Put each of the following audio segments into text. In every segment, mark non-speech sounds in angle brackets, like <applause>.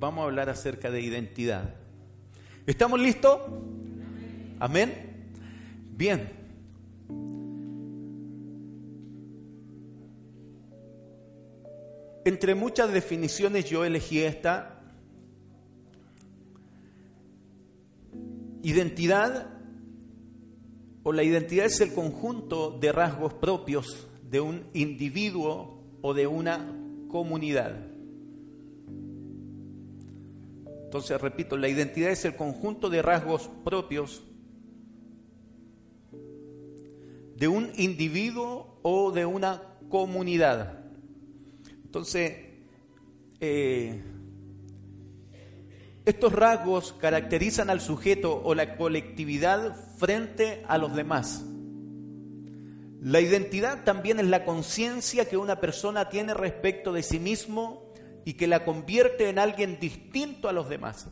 Vamos a hablar acerca de identidad. ¿Estamos listos? Amén. Bien. Entre muchas definiciones yo elegí esta. Identidad o la identidad es el conjunto de rasgos propios de un individuo o de una comunidad. Entonces, repito, la identidad es el conjunto de rasgos propios de un individuo o de una comunidad. Entonces, eh, estos rasgos caracterizan al sujeto o la colectividad frente a los demás. La identidad también es la conciencia que una persona tiene respecto de sí mismo y que la convierte en alguien distinto a los demás.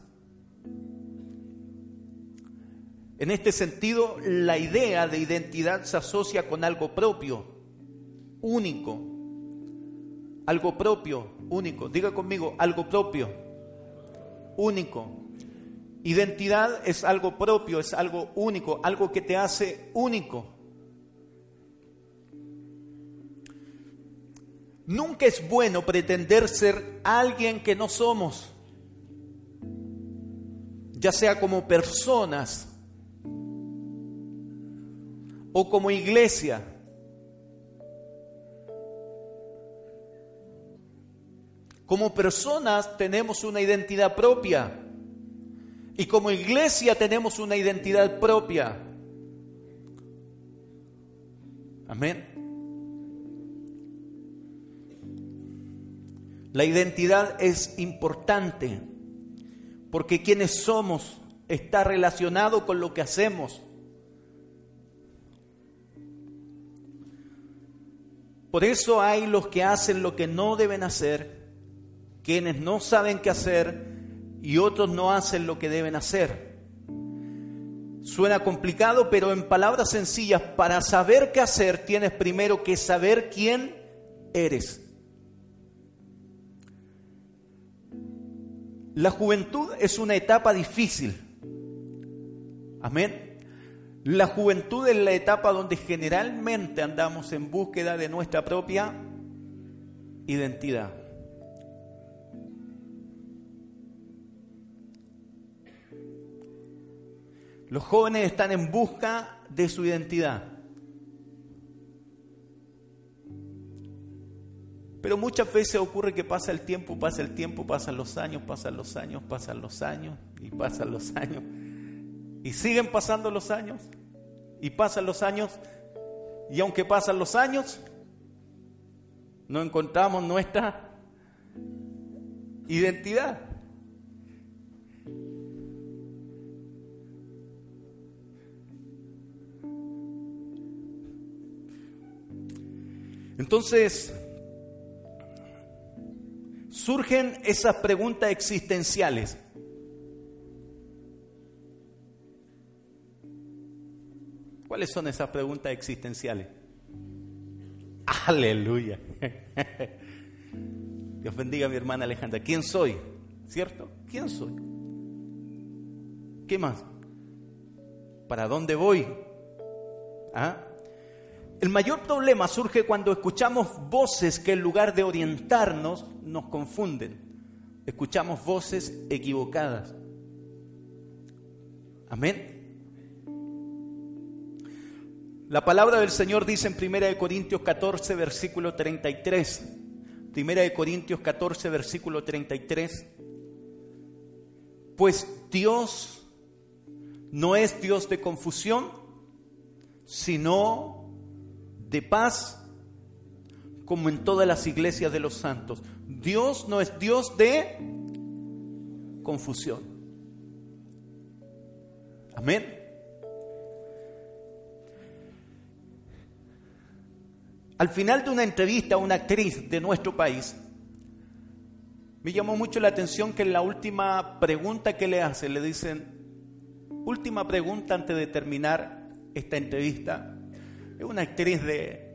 En este sentido, la idea de identidad se asocia con algo propio, único. Algo propio, único. Diga conmigo, algo propio, único. Identidad es algo propio, es algo único, algo que te hace único. Nunca es bueno pretender ser alguien que no somos, ya sea como personas o como iglesia. Como personas tenemos una identidad propia y como iglesia tenemos una identidad propia. Amén. La identidad es importante porque quienes somos está relacionado con lo que hacemos. Por eso hay los que hacen lo que no deben hacer, quienes no saben qué hacer y otros no hacen lo que deben hacer. Suena complicado, pero en palabras sencillas, para saber qué hacer tienes primero que saber quién eres. La juventud es una etapa difícil. Amén. La juventud es la etapa donde generalmente andamos en búsqueda de nuestra propia identidad. Los jóvenes están en busca de su identidad. Pero muchas veces ocurre que pasa el tiempo, pasa el tiempo, pasan los años, pasan los años, pasan los años y pasan los años. Y siguen pasando los años y pasan los años. Y aunque pasan los años, no encontramos nuestra identidad. Entonces, surgen esas preguntas existenciales. ¿Cuáles son esas preguntas existenciales? Aleluya. <laughs> Dios bendiga a mi hermana Alejandra. ¿Quién soy? ¿Cierto? ¿Quién soy? ¿Qué más? ¿Para dónde voy? ¿Ah? El mayor problema surge cuando escuchamos voces que en lugar de orientarnos nos confunden. Escuchamos voces equivocadas. Amén. La palabra del Señor dice en 1 Corintios 14, versículo 33. 1 Corintios 14, versículo 33. Pues Dios no es Dios de confusión, sino de paz, como en todas las iglesias de los santos. Dios no es Dios de confusión. Amén. Al final de una entrevista a una actriz de nuestro país, me llamó mucho la atención que en la última pregunta que le hace, le dicen, última pregunta antes de terminar esta entrevista. Es una actriz de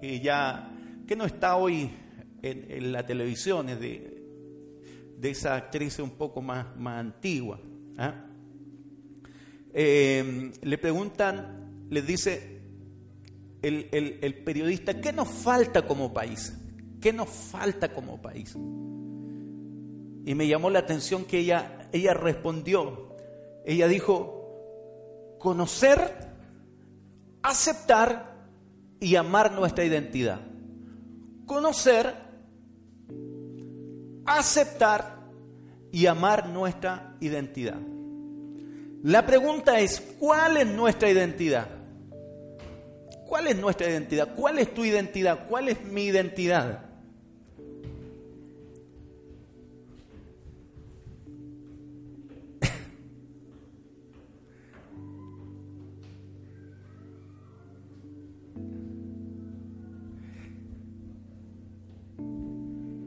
que que no está hoy en, la televisión, es de, de esa actriz un poco más, más antigua. ¿ah? Eh, le preguntan, les dice, el, periodista, ¿qué nos falta como país? ¿Qué nos falta como país? Y me llamó la atención que ella, ella respondió, ella dijo, conocer, aceptar y amar nuestra identidad. Conocer, aceptar y amar nuestra identidad. La pregunta es, ¿cuál es nuestra identidad? ¿Cuál es nuestra identidad? ¿Cuál es tu identidad? ¿Cuál es mi identidad?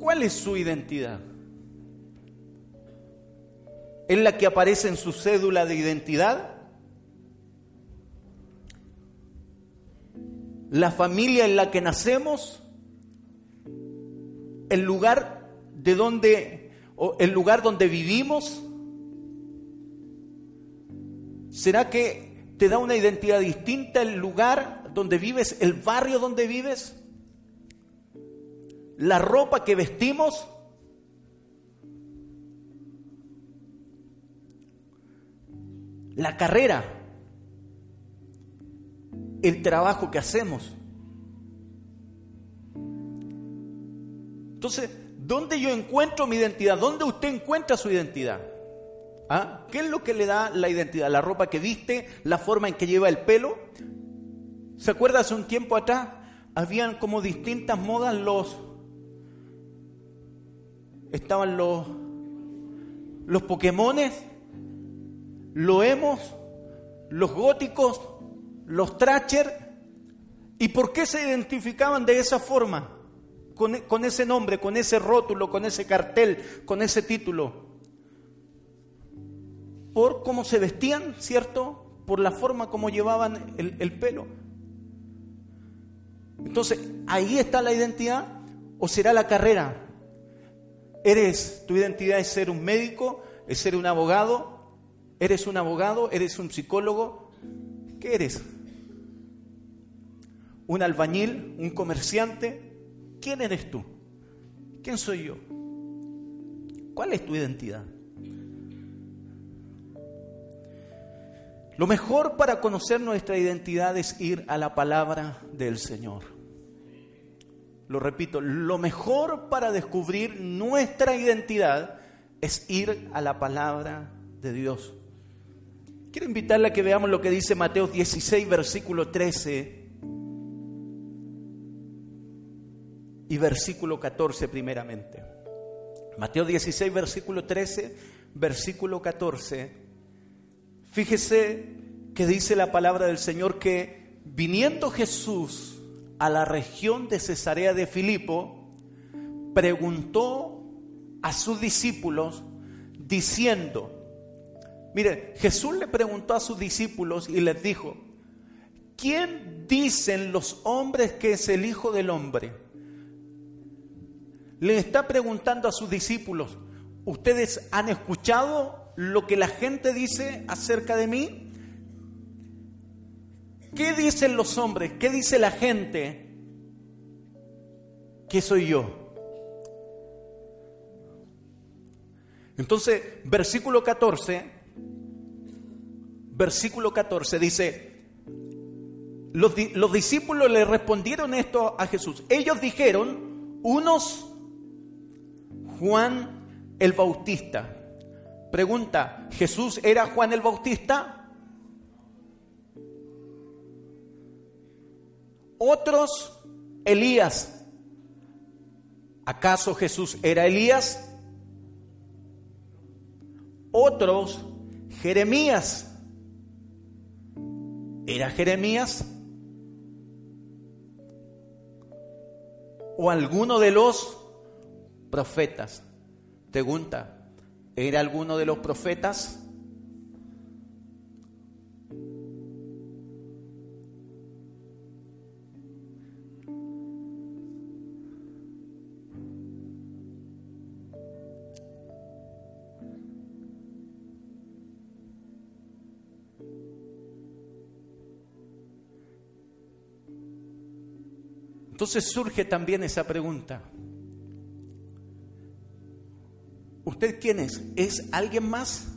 ¿Cuál es su identidad? ¿Es la que aparece en su cédula de identidad? la familia en la que nacemos, el lugar de donde o el lugar donde vivimos. ¿Será que te da una identidad distinta el lugar donde vives, el barrio donde vives? La ropa que vestimos? La carrera el trabajo que hacemos. Entonces, ¿dónde yo encuentro mi identidad? ¿Dónde usted encuentra su identidad? ¿Ah? ¿Qué es lo que le da la identidad? ¿La ropa que viste? ¿La forma en que lleva el pelo? ¿Se acuerda hace un tiempo atrás? Habían como distintas modas los... Estaban los... Los Pokémones, los emos, los góticos, los Tracher. ¿Y por qué se identificaban de esa forma? Con, con, ese nombre, con ese rótulo, con ese cartel, con ese título. Por cómo se vestían, ¿cierto? Por la forma como llevaban el, el pelo. Entonces, ¿ahí está la identidad o será la carrera? ¿Eres, tu identidad es ser un médico, es ser un abogado? ¿Eres un abogado? ¿Eres un psicólogo? ¿Qué eres? ¿Un albañil? ¿Un comerciante? ¿Quién eres tú? ¿Quién soy yo? ¿Cuál es tu identidad? Lo mejor para conocer nuestra identidad es ir a la palabra del Señor. Lo repito, lo mejor para descubrir nuestra identidad es ir a la palabra de Dios. Quiero invitarle a que veamos lo que dice Mateo 16, versículo 13 y versículo 14 primeramente. Mateo 16, versículo 13, versículo 14. Fíjese que dice la palabra del Señor que viniendo Jesús a la región de Cesarea de Filipo, preguntó a sus discípulos diciendo, Mire, Jesús le preguntó a sus discípulos y les dijo, ¿quién dicen los hombres que es el Hijo del Hombre? Le está preguntando a sus discípulos, ¿ustedes han escuchado lo que la gente dice acerca de mí? ¿Qué dicen los hombres? ¿Qué dice la gente? ¿Qué soy yo? Entonces, versículo 14 versículo 14 dice, los, los, discípulos le respondieron esto a Jesús. Ellos dijeron, unos Juan el Bautista. Pregunta, ¿Jesús era Juan el Bautista? Otros, Elías. ¿Acaso Jesús era Elías? otros Jeremías. ¿Era Jeremías? ¿O alguno de los profetas? Pregunta, ¿era alguno de los profetas? Entonces surge también esa pregunta. ¿Usted quién es? ¿Es alguien más?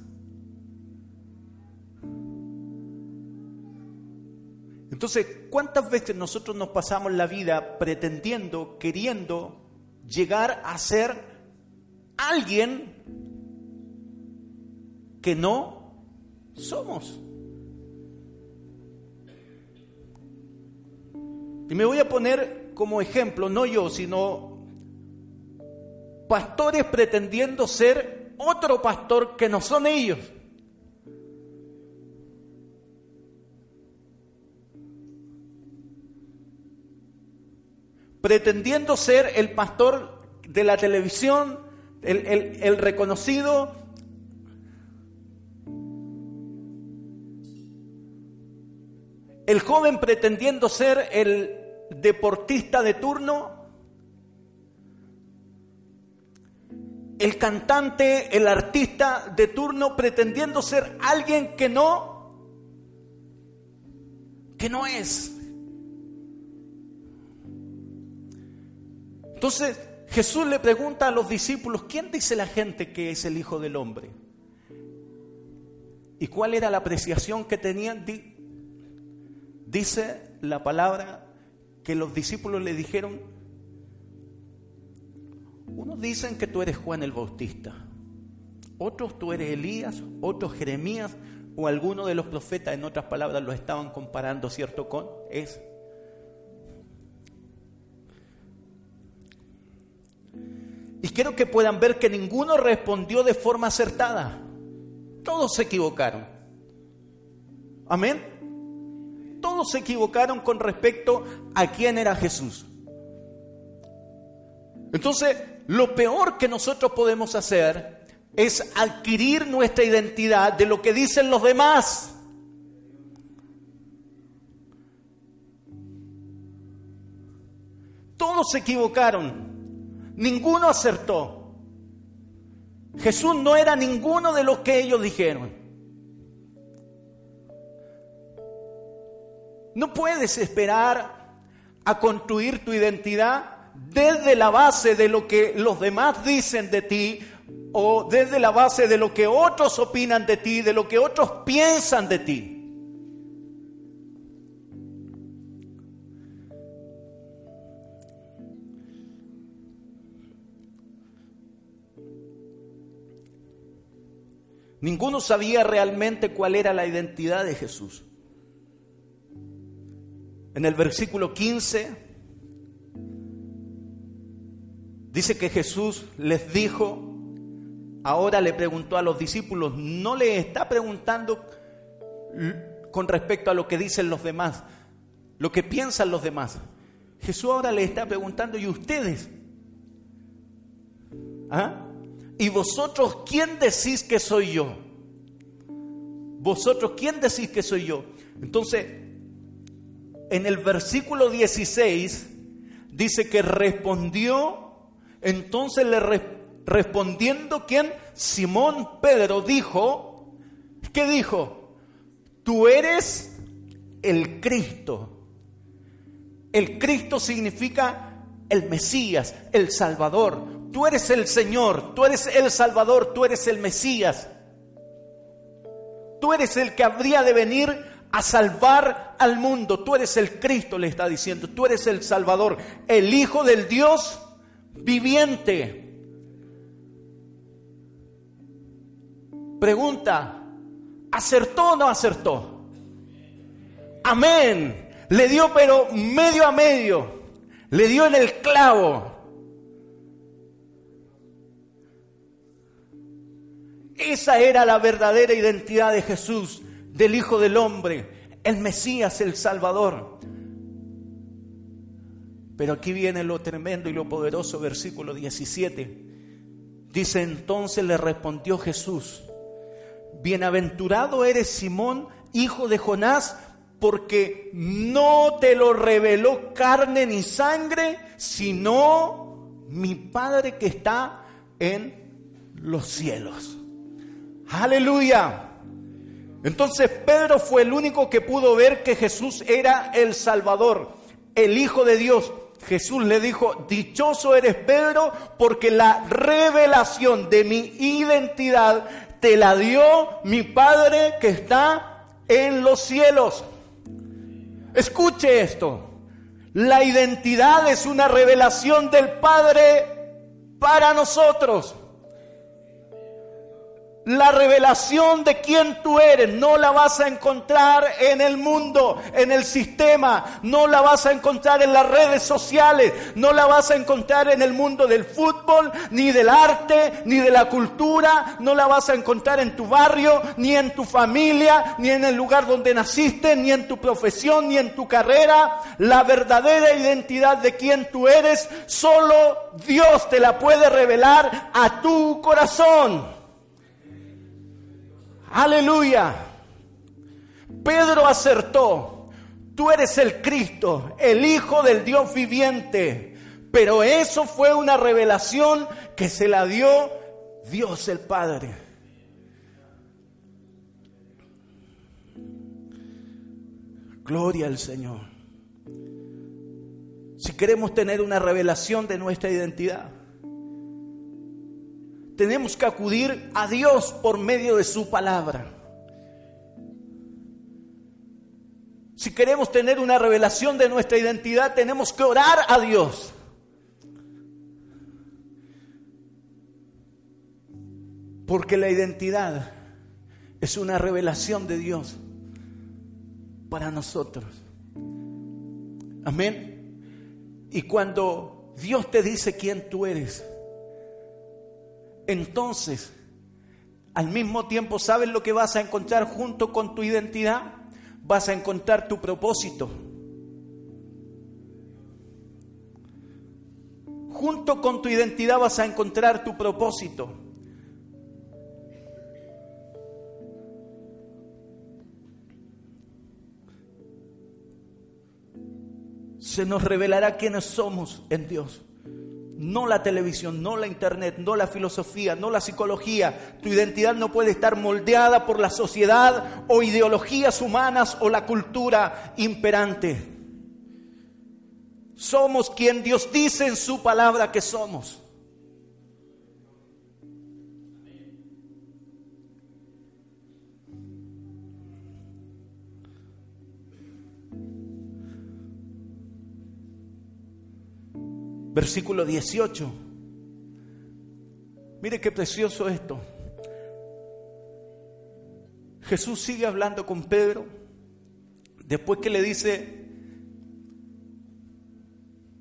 Entonces, ¿cuántas veces nosotros nos pasamos la vida pretendiendo, queriendo llegar a ser alguien que no somos? Y me voy a poner como ejemplo, no yo, sino pastores pretendiendo ser otro pastor que no son ellos. Pretendiendo ser el pastor de la televisión, el, reconocido, el joven pretendiendo ser el deportista de turno, el cantante, el artista de turno pretendiendo ser alguien que no, que no es. Entonces Jesús le pregunta a los discípulos, ¿quién dice la gente que es el Hijo del Hombre? ¿Y cuál era la apreciación que tenían? Dice la palabra que los discípulos le dijeron, unos dicen que tú eres Juan el Bautista, otros tú eres Elías, otros Jeremías o alguno de los profetas, en otras palabras, lo estaban comparando, ¿cierto? Con es. Y quiero que puedan ver que ninguno respondió de forma acertada. Todos se equivocaron. Amén todos se equivocaron con respecto a quién era Jesús. Entonces, lo peor que nosotros podemos hacer es adquirir nuestra identidad de lo que dicen los demás. Todos se equivocaron, ninguno acertó. Jesús no era ninguno de los que ellos dijeron. No puedes esperar a construir tu identidad desde la base de lo que los demás dicen de ti o desde la base de lo que otros opinan de ti, de lo que otros piensan de ti. Ninguno sabía realmente cuál era la identidad de Jesús. En el versículo 15 dice que Jesús les dijo, ahora le preguntó a los discípulos, no le está preguntando con respecto a lo que dicen los demás, lo que piensan los demás. Jesús ahora le está preguntando, ¿y ustedes? ¿Ah? ¿Y vosotros quién decís que soy yo? ¿Vosotros quién decís que soy yo? Entonces, en el versículo 16 dice que respondió, entonces le respondiendo quien Simón Pedro dijo, ¿qué dijo? Tú eres el Cristo. El Cristo significa el Mesías, el Salvador. Tú eres el Señor, tú eres el Salvador, tú eres el Mesías. Tú eres el que habría de venir a salvar al mundo. Tú eres el Cristo, le está diciendo. Tú eres el Salvador, el Hijo del Dios viviente. Pregunta, ¿acertó o no acertó? Amén. Le dio pero medio a medio. Le dio en el clavo. Esa era la verdadera identidad de Jesús, del Hijo del Hombre, el Mesías, el Salvador. Pero aquí viene lo tremendo y lo poderoso, versículo 17. Dice entonces le respondió Jesús, bienaventurado eres Simón, hijo de Jonás, porque no te lo reveló carne ni sangre, sino mi Padre que está en los cielos. Aleluya. Entonces Pedro fue el único que pudo ver que Jesús era el Salvador, el Hijo de Dios. Jesús le dijo, dichoso eres Pedro, porque la revelación de mi identidad te la dio mi Padre que está en los cielos. Escuche esto. La identidad es una revelación del Padre para nosotros. La revelación de quién tú eres no la vas a encontrar en el mundo, en el sistema, no la vas a encontrar en las redes sociales, no la vas a encontrar en el mundo del fútbol, ni del arte, ni de la cultura, no la vas a encontrar en tu barrio, ni en tu familia, ni en el lugar donde naciste, ni en tu profesión, ni en tu carrera. La verdadera identidad de quién tú eres, solo Dios te la puede revelar a tu corazón. Aleluya. Pedro acertó. Tú eres el Cristo, el Hijo del Dios viviente. Pero eso fue una revelación que se la dio Dios el Padre. Gloria al Señor. Si queremos tener una revelación de nuestra identidad, tenemos que acudir a Dios por medio de su palabra. Si queremos tener una revelación de nuestra identidad, tenemos que orar a Dios. Porque la identidad es una revelación de Dios para nosotros. Amén. Y cuando Dios te dice quién tú eres, entonces, al mismo tiempo, ¿sabes lo que vas a encontrar junto con tu identidad? Vas a encontrar tu propósito. Junto con tu identidad vas a encontrar tu propósito. Se nos revelará quiénes somos en Dios. No la televisión, no la internet, no la filosofía, no la psicología. Tu identidad no puede estar moldeada por la sociedad o ideologías humanas o la cultura imperante. Somos quien Dios dice en su palabra que somos. Versículo 18. Mire qué precioso esto. Jesús sigue hablando con Pedro después que le dice,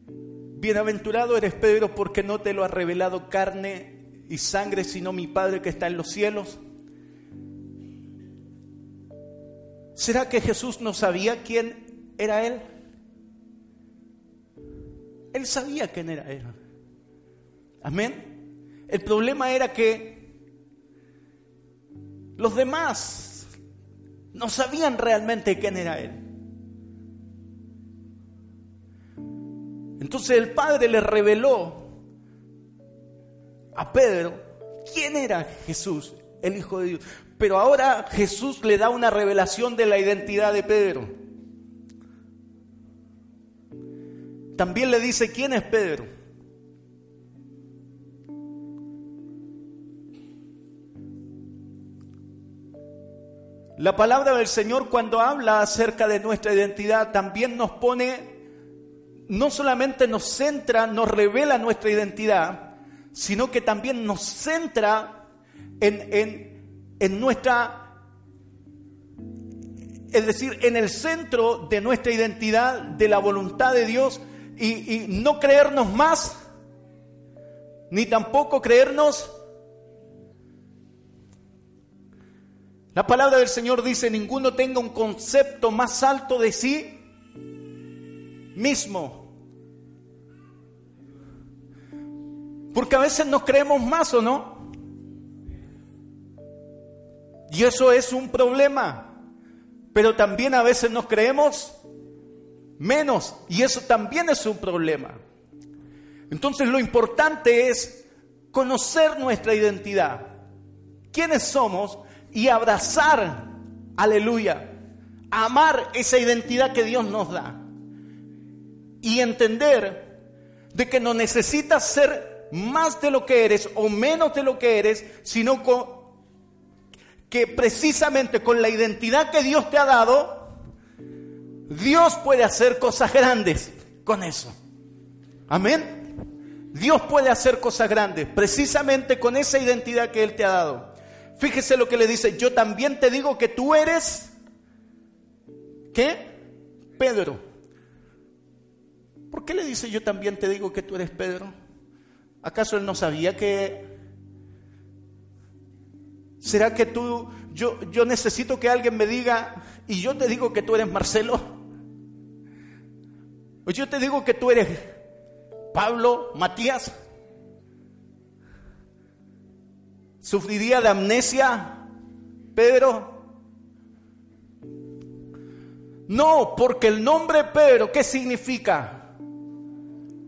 bienaventurado eres Pedro porque no te lo ha revelado carne y sangre, sino mi Padre que está en los cielos. ¿Será que Jesús no sabía quién era Él? Él sabía quién era Él. Amén. El problema era que los demás no sabían realmente quién era Él. Entonces el Padre le reveló a Pedro quién era Jesús, el Hijo de Dios. Pero ahora Jesús le da una revelación de la identidad de Pedro. También le dice, ¿quién es Pedro? La palabra del Señor cuando habla acerca de nuestra identidad también nos pone, no solamente nos centra, nos revela nuestra identidad, sino que también nos centra en, en nuestra es decir, en el centro de nuestra identidad, de la voluntad de Dios, y, no creernos más, ni tampoco creernos La palabra del Señor dice, ninguno tenga un concepto más alto de sí mismo. Porque a veces nos creemos más o no. Y eso es un problema. Pero también a veces nos creemos menos. Y eso también es un problema. Entonces lo importante es conocer nuestra identidad. ¿Quiénes somos? Y abrazar, aleluya, amar esa identidad que Dios nos da. Y entender de que no necesitas ser más de lo que eres o menos de lo que eres, sino que precisamente con la identidad que Dios te ha dado, Dios puede hacer cosas grandes con eso. Amén. Dios puede hacer cosas grandes precisamente con esa identidad que Él te ha dado. Fíjese lo que le dice, yo también te digo que tú eres, ¿qué? Pedro. ¿Por qué le dice yo también te digo que tú eres Pedro? ¿Acaso Él no sabía que... ¿Será que tú, yo, yo necesito que alguien me diga, y yo te digo que tú eres Marcelo? O yo te digo que tú eres Pablo, Matías, ¿sufriría de amnesia Pedro? No, porque el nombre Pedro, ¿qué significa?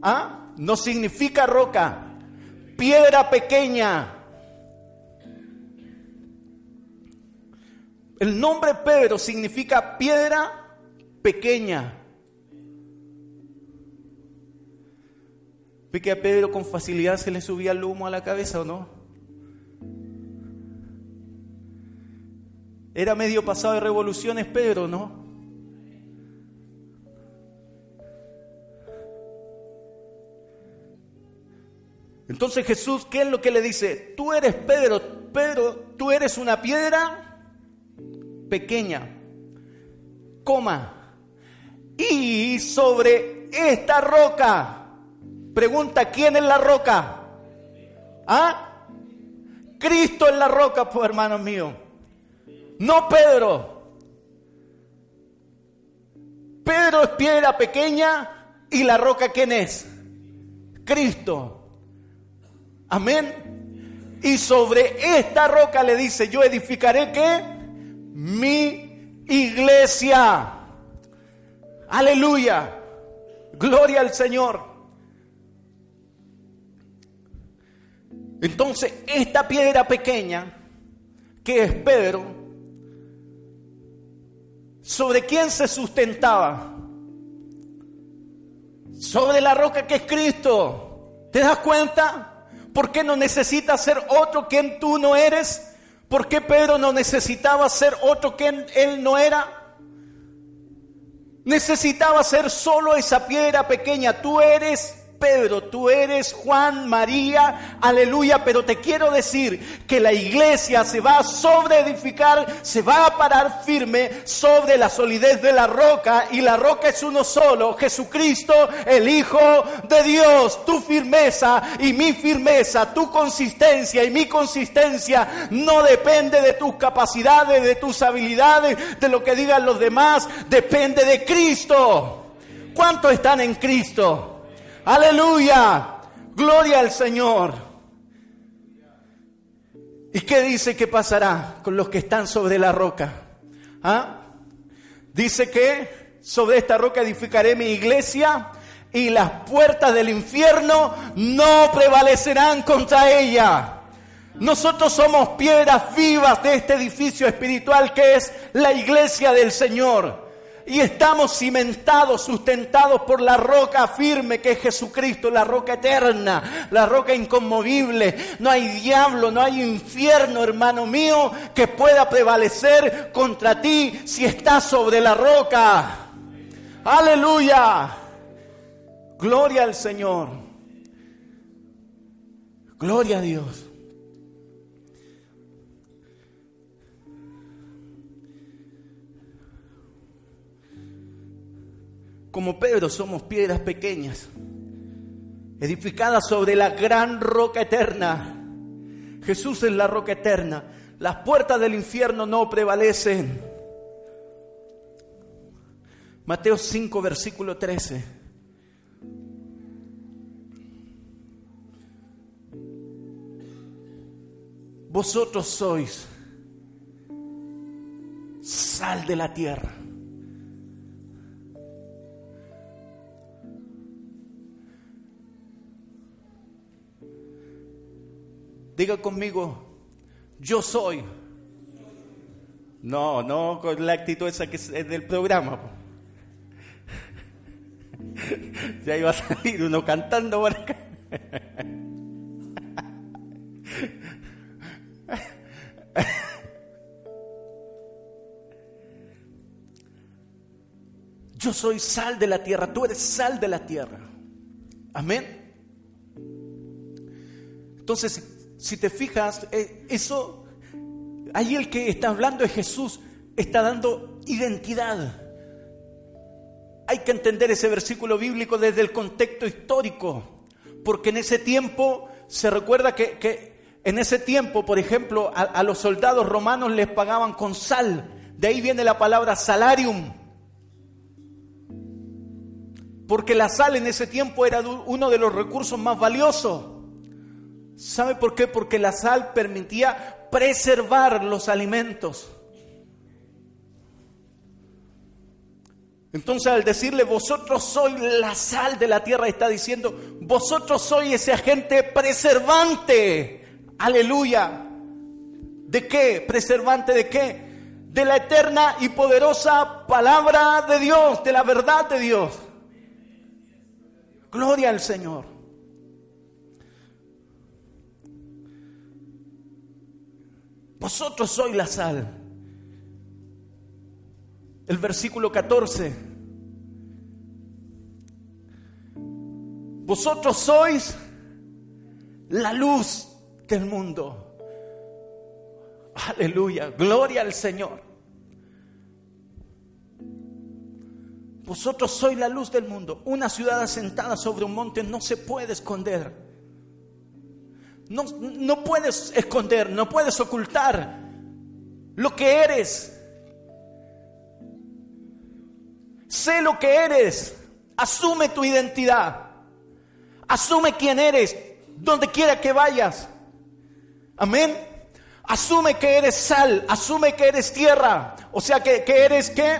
¿Ah? No significa roca, piedra pequeña. El nombre Pedro significa piedra pequeña. ¿Ve que a Pedro con facilidad se le subía el humo a la cabeza o no? Era medio pasado de revoluciones Pedro, ¿no? Entonces Jesús, ¿qué es lo que le dice? Tú eres Pedro, Pedro, tú eres una piedra pequeña, coma, y sobre esta roca Pregunta, ¿quién es la roca? ¿Ah? Cristo es la roca, pues hermanos míos. No Pedro. Pedro es piedra pequeña y la roca ¿quién es? Cristo. Amén. Y sobre esta roca le dice, yo edificaré qué? Mi iglesia. Aleluya. Gloria al Señor. Entonces, esta piedra pequeña, que es Pedro, ¿sobre quién se sustentaba? Sobre la roca que es Cristo. ¿Te das cuenta? ¿Por qué no necesitas ser otro quien tú no eres? ¿Por qué Pedro no necesitaba ser otro quien él no era? Necesitaba ser solo esa piedra pequeña. Tú eres Pedro, tú eres Juan, María, aleluya, pero te quiero decir que la iglesia se va a sobreedificar, se va a parar firme sobre la solidez de la roca y la roca es uno solo, Jesucristo, el Hijo de Dios. Tu firmeza y mi firmeza, tu consistencia y mi consistencia no depende de tus capacidades, de tus habilidades, de lo que digan los demás, depende de Cristo. ¿Cuántos están en Cristo? Aleluya. Gloria al Señor. ¿Y qué dice que pasará con los que están sobre la roca? ¿Ah? Dice que sobre esta roca edificaré mi iglesia y las puertas del infierno no prevalecerán contra ella. Nosotros somos piedras vivas de este edificio espiritual que es la iglesia del Señor y estamos cimentados, sustentados por la roca firme que es Jesucristo, la roca eterna, la roca inconmovible. No hay diablo, no hay infierno, hermano mío, que pueda prevalecer contra ti si estás sobre la roca. Aleluya. Gloria al Señor. Gloria a Dios. Como Pedro somos piedras pequeñas, edificadas sobre la gran roca eterna, Jesús es la roca eterna. Las puertas del infierno no prevalecen. Mateo 5, versículo 13. Vosotros sois sal de la tierra. Diga conmigo, yo soy. No, no con la actitud esa que es del programa. <laughs> Ya iba a salir uno cantando por acá. <laughs> Yo soy sal de la tierra, tú eres sal de la tierra. Amén. Entonces, si te fijas, eh, eso, ahí el que está hablando es Jesús, está dando identidad. Hay que entender ese versículo bíblico desde el contexto histórico, porque en ese tiempo se recuerda que, que en ese tiempo, por ejemplo, a, a los soldados romanos les pagaban con sal. De ahí viene la palabra salarium. Porque la sal en ese tiempo era uno de los recursos más valiosos. ¿Sabe por qué? Porque la sal permitía preservar los alimentos. Entonces al decirle, vosotros sois la sal de la tierra, está diciendo, vosotros sois ese agente preservante. Aleluya. ¿De qué? ¿Preservante de qué? De la eterna y poderosa palabra de Dios, de la verdad de Dios. Gloria al Señor. Vosotros sois la sal. El versículo 14. Vosotros sois la luz del mundo. Aleluya. Gloria al Señor. Vosotros sois la luz del mundo. Una ciudad asentada sobre un monte no se puede esconder. No, no puedes esconder, no puedes ocultar lo que eres. Sé lo que eres. Asume tu identidad. Asume quién eres, donde quiera que vayas. Amén. Asume que eres sal, asume que eres tierra. O sea que, que eres qué?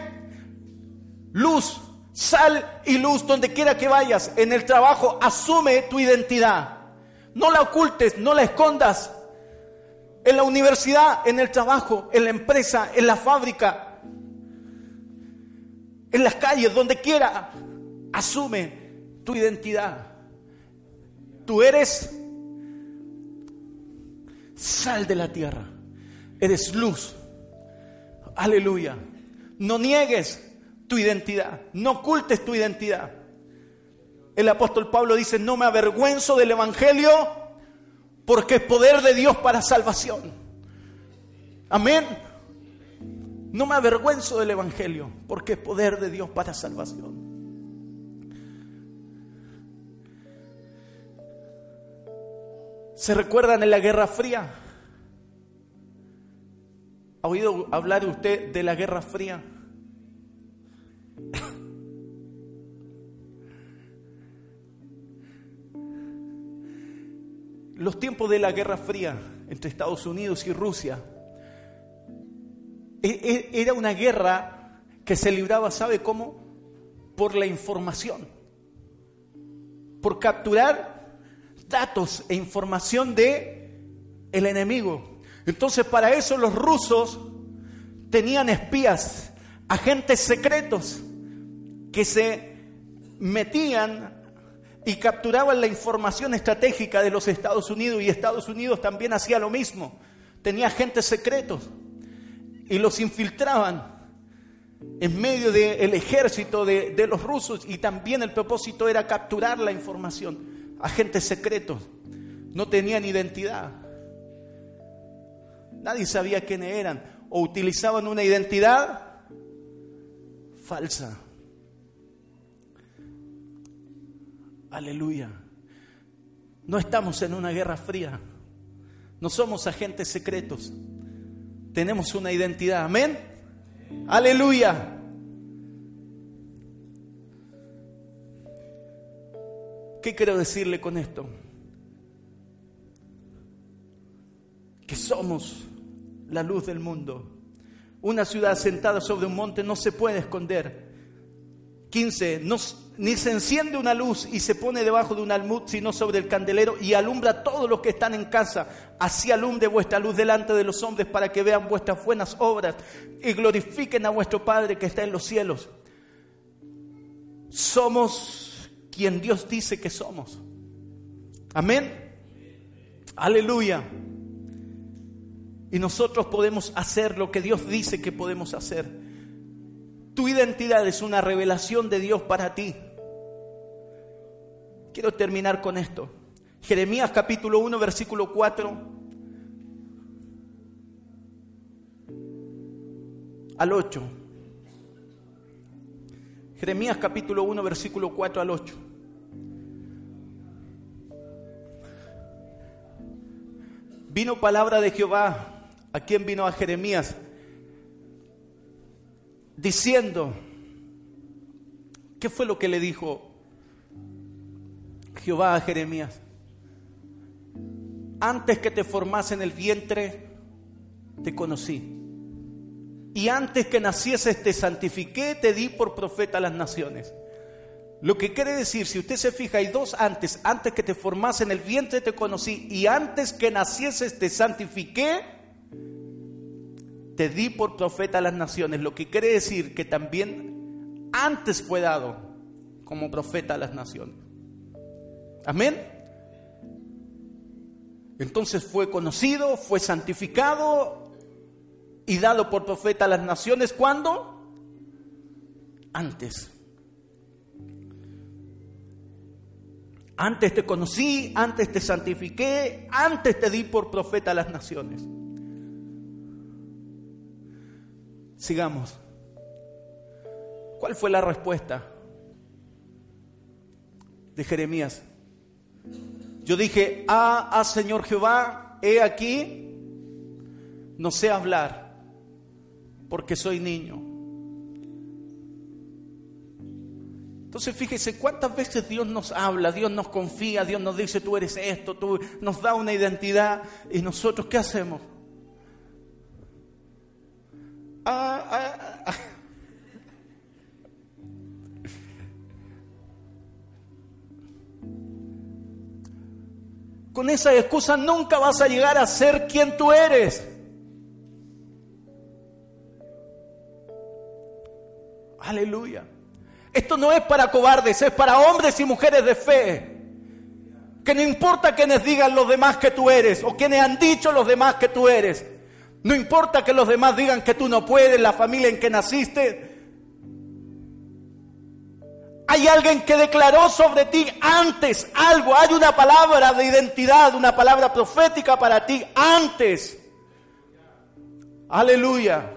Luz, sal y luz donde quiera que vayas. En el trabajo, asume tu identidad. No la ocultes, no la escondas. En la universidad, en el trabajo, en la empresa, en la fábrica, en las calles, donde quiera, asume tu identidad. Tú eres sal de la tierra. Eres luz. Aleluya. No niegues tu identidad. No ocultes tu identidad. El apóstol Pablo dice, no me avergüenzo del Evangelio porque es poder de Dios para salvación. Amén. No me avergüenzo del Evangelio porque es poder de Dios para salvación. ¿Se recuerdan en la Guerra Fría? ¿Ha oído hablar usted de la Guerra Fría? Los tiempos de la Guerra Fría entre Estados Unidos y Rusia e- e- era una guerra que se libraba, ¿sabe cómo? Por la información, por capturar datos e información de el enemigo. Entonces, para eso los rusos tenían espías, agentes secretos que se metían y capturaban la información estratégica de los Estados Unidos y Estados Unidos también hacía lo mismo. Tenía agentes secretos y los infiltraban en medio del ejército de, de los rusos y también el propósito era capturar la información. Agentes secretos no tenían identidad. Nadie sabía quiénes eran o utilizaban una identidad falsa. Aleluya. No estamos en una guerra fría. No somos agentes secretos. Tenemos una identidad. Amén. Aleluya. ¿Qué quiero decirle con esto? Que somos la luz del mundo. Una ciudad sentada sobre un monte no se puede esconder. 15. No, ni se enciende una luz y se pone debajo de un almud, sino sobre el candelero y alumbra a todos los que están en casa. Así alumbre vuestra luz delante de los hombres para que vean vuestras buenas obras y glorifiquen a vuestro Padre que está en los cielos. Somos quien Dios dice que somos. Amén. Aleluya. Y nosotros podemos hacer lo que Dios dice que podemos hacer. Tu identidad es una revelación de Dios para ti. Quiero terminar con esto. Jeremías capítulo 1, versículo 4 al 8. Jeremías capítulo 1, versículo 4 al 8. Vino palabra de Jehová ¿A quién vino a Jeremías? Diciendo, ¿qué fue lo que le dijo Jehová a Jeremías? Antes que te formase en el vientre, te conocí. Y antes que nacieses te santifiqué, te di por profeta a las naciones. Lo que quiere decir, si usted se fija, hay dos antes. Antes que te formase en el vientre te conocí. Y antes que nacieses te santifiqué, te di por profeta a las naciones, lo que quiere decir que también antes fue dado como profeta a las naciones. Amén. Entonces fue conocido, fue santificado y dado por profeta a las naciones. ¿Cuándo? Antes. Antes te conocí, antes te santifiqué, antes te di por profeta a las naciones. Sigamos. ¿Cuál fue la respuesta de Jeremías? Yo dije, ah, ah, Señor Jehová, he aquí, no sé hablar, porque soy niño. Entonces fíjese cuántas veces Dios nos habla, Dios nos confía, Dios nos dice, tú eres esto, tú nos da una identidad y nosotros ¿qué hacemos? Ah, ah, Con esa excusa nunca vas a llegar a ser quien tú eres. Aleluya. Esto no es para cobardes, es para hombres y mujeres de fe. Que no importa quienes digan los demás que tú eres o quienes han dicho los demás que tú eres. No importa que los demás digan que tú no puedes, la familia en que naciste. Hay alguien que declaró sobre ti antes algo. Hay una palabra de identidad, una palabra profética para ti antes. Aleluya.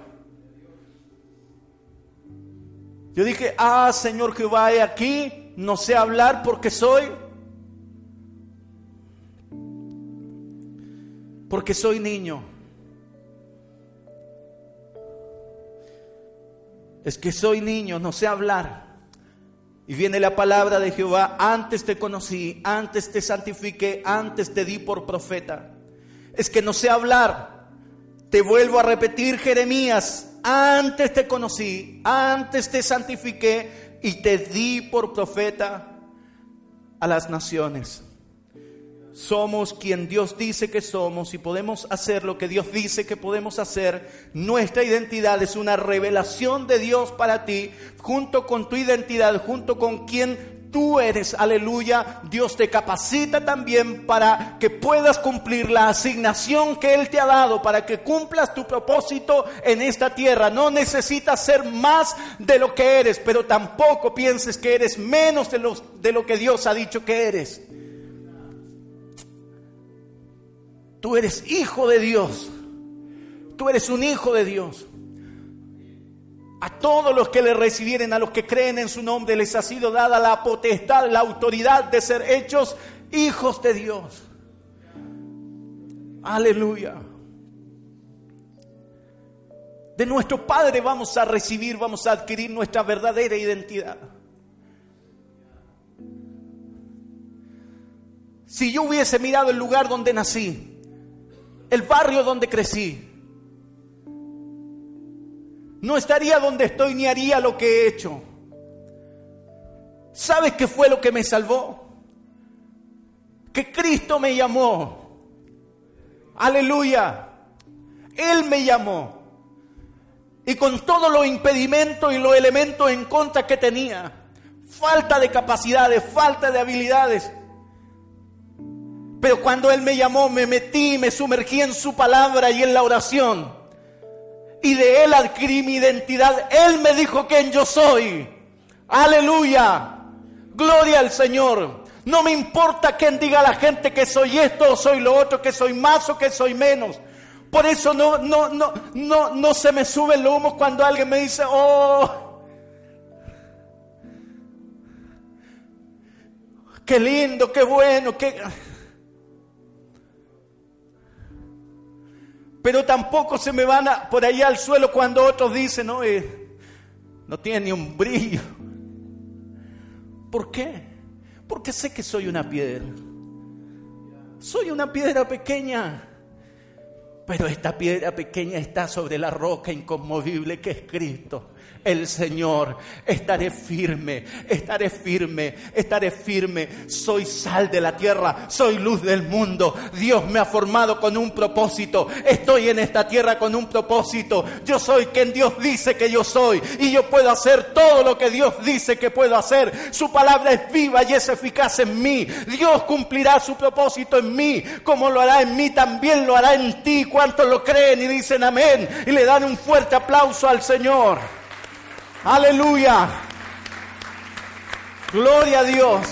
Yo dije, ah, Señor Jehová, he aquí, no sé hablar porque soy. Porque soy niño. es que soy niño, no sé hablar. Y viene la palabra de Jehová, antes te conocí, antes te santifiqué, antes te di por profeta. Es que no sé hablar. Te vuelvo a repetir, Jeremías, antes te conocí, antes te santifiqué y te di por profeta a las naciones. Somos quien Dios dice que somos y podemos hacer lo que Dios dice que podemos hacer. Nuestra identidad es una revelación de Dios para ti, junto con tu identidad, junto con quien tú eres, aleluya, Dios te capacita también para que puedas cumplir la asignación que Él te ha dado, para que cumplas tu propósito en esta tierra. No necesitas ser más de lo que eres, pero tampoco pienses que eres menos de lo, de lo que Dios ha dicho que eres. Tú eres hijo de Dios. Tú eres un hijo de Dios. A todos los que le recibieren, a los que creen en su nombre, les ha sido dada la potestad, la autoridad de ser hechos hijos de Dios. Aleluya. De nuestro Padre vamos a recibir, vamos a adquirir nuestra verdadera identidad. Si yo hubiese mirado el lugar donde nací, el barrio donde crecí, no estaría donde estoy ni haría lo que he hecho. ¿Sabes qué fue lo que me salvó? Que Cristo me llamó. Aleluya. Él me llamó. Y con todos los impedimentos y los elementos en contra que tenía, falta de capacidades, falta de habilidades. Pero cuando Él me llamó, me metí, me sumergí en su palabra y en la oración. Y de Él adquirí mi identidad. Él me dijo quién yo soy. Aleluya. Gloria al Señor. No me importa quién diga a la gente que soy esto o soy lo otro, que soy más o que soy menos. Por eso no, no, no, no, no se me sube el humo cuando alguien me dice, oh, qué lindo, qué bueno, qué... Pero tampoco se me van a, por allá al suelo cuando otros dicen, no, no tiene ni un brillo. ¿Por qué? Porque sé que soy una piedra. Soy una piedra pequeña. Pero esta piedra pequeña está sobre la roca inconmovible que es Cristo el Señor. Estaré firme, estaré firme, estaré firme. Soy sal de la tierra, soy luz del mundo. Dios me ha formado con un propósito. Estoy en esta tierra con un propósito. Yo soy quien Dios dice que yo soy. Y yo puedo hacer todo lo que Dios dice que puedo hacer. Su palabra es viva y es eficaz en mí. Dios cumplirá su propósito en mí. Como lo hará en mí, también lo hará en ti. ¿Cuántos lo creen y dicen amén? Y le dan un fuerte aplauso al Señor. Aleluya. Gloria a Dios.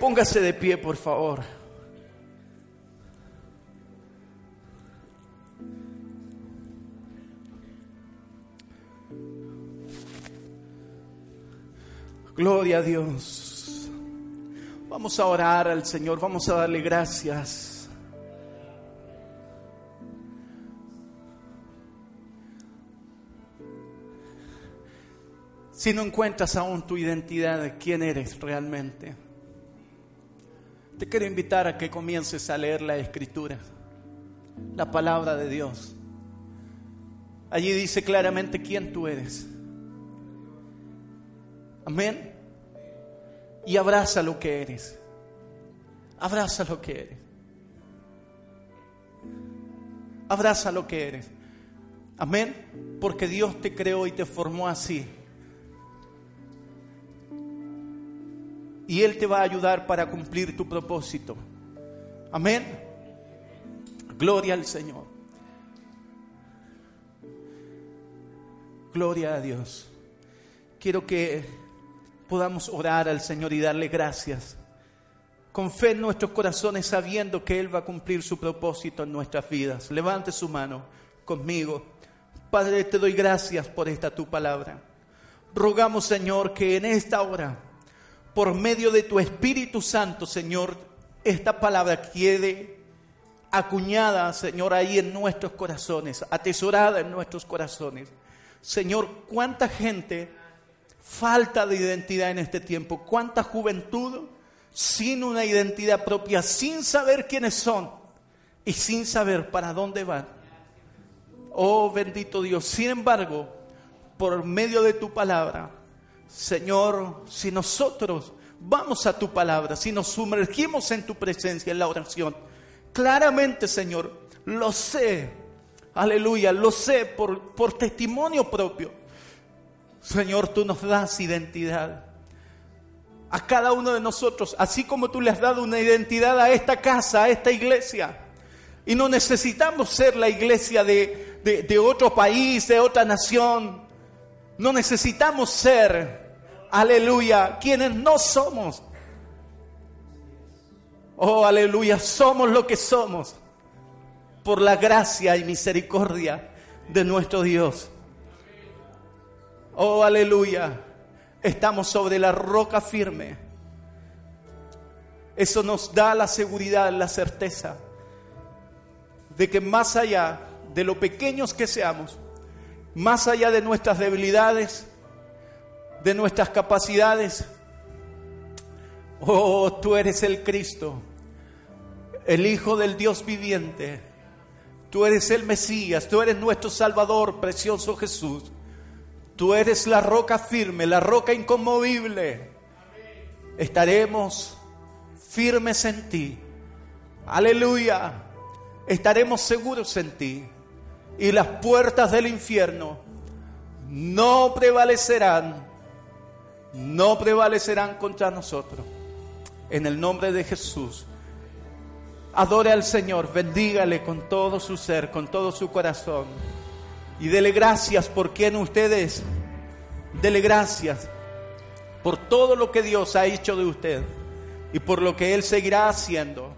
Póngase de pie, por favor. Gloria a Dios. Vamos a orar al Señor, vamos a darle gracias. Si no encuentras aún tu identidad de quién eres realmente, te quiero invitar a que comiences a leer la escritura, la palabra de Dios. Allí dice claramente quién tú eres. Amén. Y abraza lo que eres. Abraza lo que eres. Abraza lo que eres. Amén. Porque Dios te creó y te formó así. Y Él te va a ayudar para cumplir tu propósito. Amén. Gloria al Señor. Gloria a Dios. Quiero que podamos orar al Señor y darle gracias. Con fe en nuestros corazones, sabiendo que Él va a cumplir su propósito en nuestras vidas. Levante su mano conmigo. Padre, te doy gracias por esta tu palabra. Rogamos, Señor, que en esta hora, por medio de tu Espíritu Santo, Señor, esta palabra quede acuñada, Señor, ahí en nuestros corazones, atesorada en nuestros corazones. Señor, cuánta gente falta de identidad en este tiempo, cuánta juventud sin una identidad propia, sin saber quiénes son y sin saber para dónde van. Oh bendito Dios, sin embargo, por medio de tu palabra, Señor, si nosotros vamos a tu palabra, si nos sumergimos en tu presencia, en la oración, claramente, Señor, lo sé, aleluya, lo sé por, por testimonio propio. Señor, tú nos das identidad a cada uno de nosotros, así como tú le has dado una identidad a esta casa, a esta iglesia. Y no necesitamos ser la iglesia de, de, de otro país, de otra nación. No necesitamos ser, aleluya, quienes no somos. Oh, aleluya, somos lo que somos por la gracia y misericordia de nuestro Dios. Oh, aleluya, estamos sobre la roca firme. Eso nos da la seguridad, la certeza de que más allá de lo pequeños que seamos, más allá de nuestras debilidades, de nuestras capacidades, oh, tú eres el Cristo, el Hijo del Dios viviente, tú eres el Mesías, tú eres nuestro Salvador, precioso Jesús, tú eres la roca firme, la roca inconmovible. Estaremos firmes en ti. Aleluya. Estaremos seguros en ti. Y las puertas del infierno no prevalecerán. No prevalecerán contra nosotros. En el nombre de Jesús. Adore al Señor, bendígale con todo su ser, con todo su corazón. Y dele gracias por quien usted es. Dele gracias por todo lo que Dios ha hecho de usted y por lo que Él seguirá haciendo.